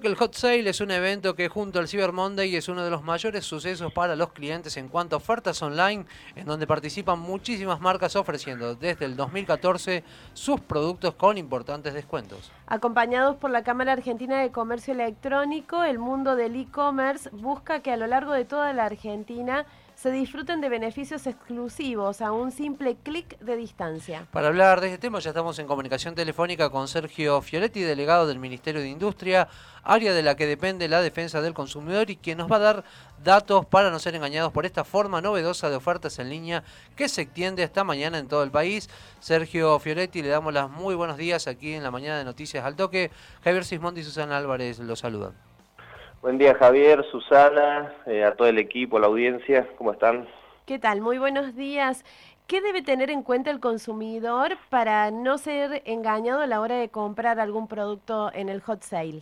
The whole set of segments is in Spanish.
que el Hot Sale es un evento que junto al Cyber Monday es uno de los mayores sucesos para los clientes en cuanto a ofertas online, en donde participan muchísimas marcas ofreciendo desde el 2014 sus productos con importantes descuentos. Acompañados por la Cámara Argentina de Comercio Electrónico, el mundo del e-commerce busca que a lo largo de toda la Argentina se disfruten de beneficios exclusivos a un simple clic de distancia. Para hablar de este tema ya estamos en comunicación telefónica con Sergio Fioretti, delegado del Ministerio de Industria, área de la que depende la defensa del consumidor y quien nos va a dar datos para no ser engañados por esta forma novedosa de ofertas en línea que se extiende esta mañana en todo el país. Sergio Fioretti, le damos las muy buenos días aquí en la mañana de Noticias al Toque. Javier Sismondi y Susana Álvarez los saludan. Buen día Javier, Susana, eh, a todo el equipo, a la audiencia, ¿cómo están? ¿Qué tal? Muy buenos días. ¿Qué debe tener en cuenta el consumidor para no ser engañado a la hora de comprar algún producto en el hot sale?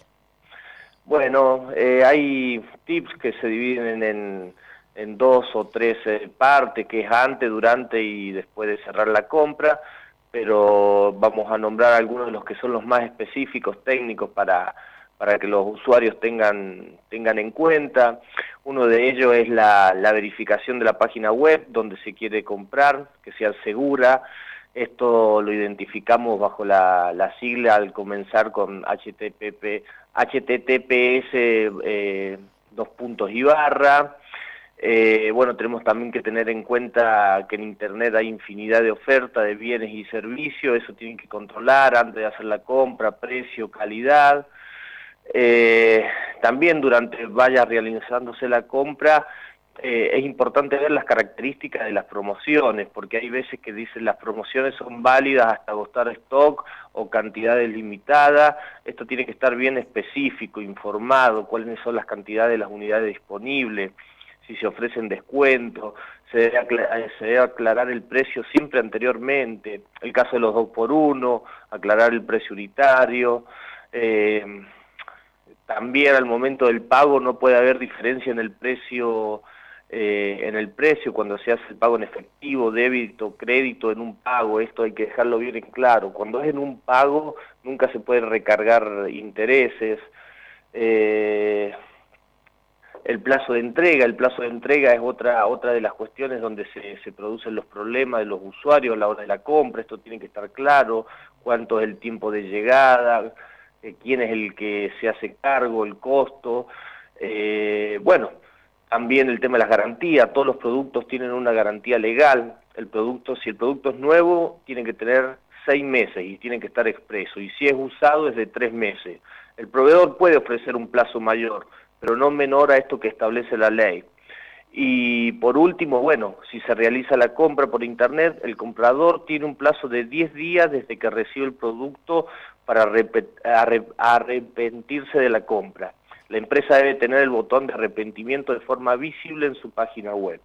Bueno, eh, hay tips que se dividen en, dos o tres eh, partes, que es antes, durante y después de cerrar la compra, pero vamos a nombrar algunos de los que son los más específicos, técnicos para para que los usuarios tengan, tengan en cuenta. Uno de ellos es la, verificación de la página web donde se quiere comprar, que sea segura. Esto lo identificamos bajo la, sigla al comenzar con HTTP, HTTPS eh, dos puntos y barra. Eh, bueno, tenemos también que tener en cuenta que en Internet hay infinidad de ofertas de bienes y servicios, eso tienen que controlar antes de hacer la compra, precio, calidad. Eh, también durante vaya realizándose la compra, eh, es importante ver las características de las promociones, porque hay veces que dicen las promociones son válidas hasta agotar stock o cantidades limitadas. Esto tiene que estar bien específico, informado, cuáles son las cantidades de las unidades disponibles, si se ofrecen descuentos, se debe, aclarar, se debe aclarar el precio siempre anteriormente, el caso de los dos por uno, aclarar el precio unitario. Eh, también al momento del pago no puede haber diferencia en el precio eh, en el precio cuando se hace el pago en efectivo, débito, crédito en un pago, esto hay que dejarlo bien en claro. Cuando es en un pago nunca se puede recargar intereses. Eh, el plazo de entrega, el plazo de entrega es otra otra de las cuestiones donde se, se producen los problemas de los usuarios a la hora de la compra, esto tiene que estar claro, cuánto es el tiempo de llegada, eh, quién es el que se hace cargo, el costo. Eh, bueno, también el tema de las garantías, todos los productos tienen una garantía legal. El producto, si el producto es nuevo, tiene que tener seis meses y tiene que estar expreso. Y si es usado, es de tres meses. El proveedor puede ofrecer un plazo mayor, pero no menor a esto que establece la ley. Y por último, bueno, si se realiza la compra por internet, el comprador tiene un plazo de 10 días desde que recibe el producto para arrepentirse de la compra. La empresa debe tener el botón de arrepentimiento de forma visible en su página web.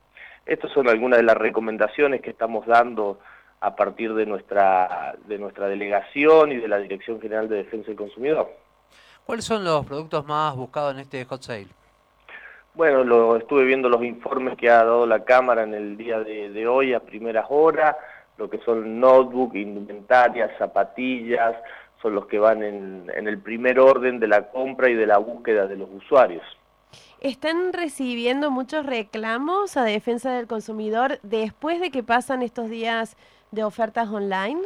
Estas son algunas de las recomendaciones que estamos dando a partir de nuestra, de nuestra delegación y de la Dirección General de Defensa del Consumidor. ¿Cuáles son los productos más buscados en este hot sale? Bueno, lo, estuve viendo los informes que ha dado la Cámara en el día de, hoy a primeras horas, lo que son notebook, indumentarias, zapatillas, son los que van en, en el primer orden de la compra y de la búsqueda de los usuarios. ¿Están recibiendo muchos reclamos a defensa del consumidor después de que pasan estos días de ofertas online?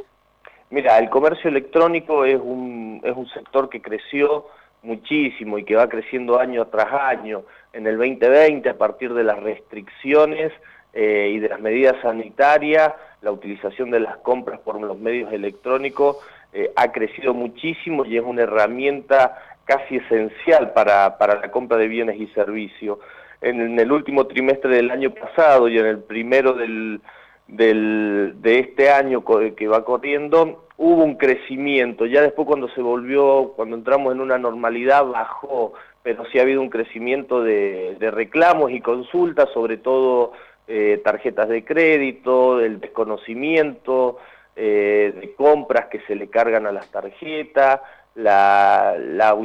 Mira, el comercio electrónico es un, es un sector que creció muchísimo y que va creciendo año tras año. En el 2020, a partir de las restricciones eh, y de las medidas sanitarias, la utilización de las compras por los medios electrónicos eh, ha crecido muchísimo y es una herramienta casi esencial para, para la compra de bienes y servicios. En, el último trimestre del año pasado y en el primero del, del, de este año que va corriendo, hubo un crecimiento, ya después cuando se volvió, cuando entramos en una normalidad bajó, pero sí ha habido un crecimiento de, reclamos y consultas, sobre todo eh, tarjetas de crédito, el desconocimiento, eh, de compras que se le cargan a las tarjetas, la, la,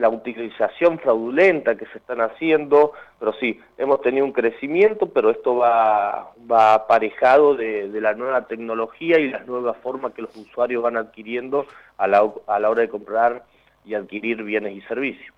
la, utilización fraudulenta que se están haciendo, pero sí, hemos tenido un crecimiento, pero esto va, va aparejado de, la nueva tecnología y las nuevas formas que los usuarios van adquiriendo a la, a la hora de comprar y adquirir bienes y servicios.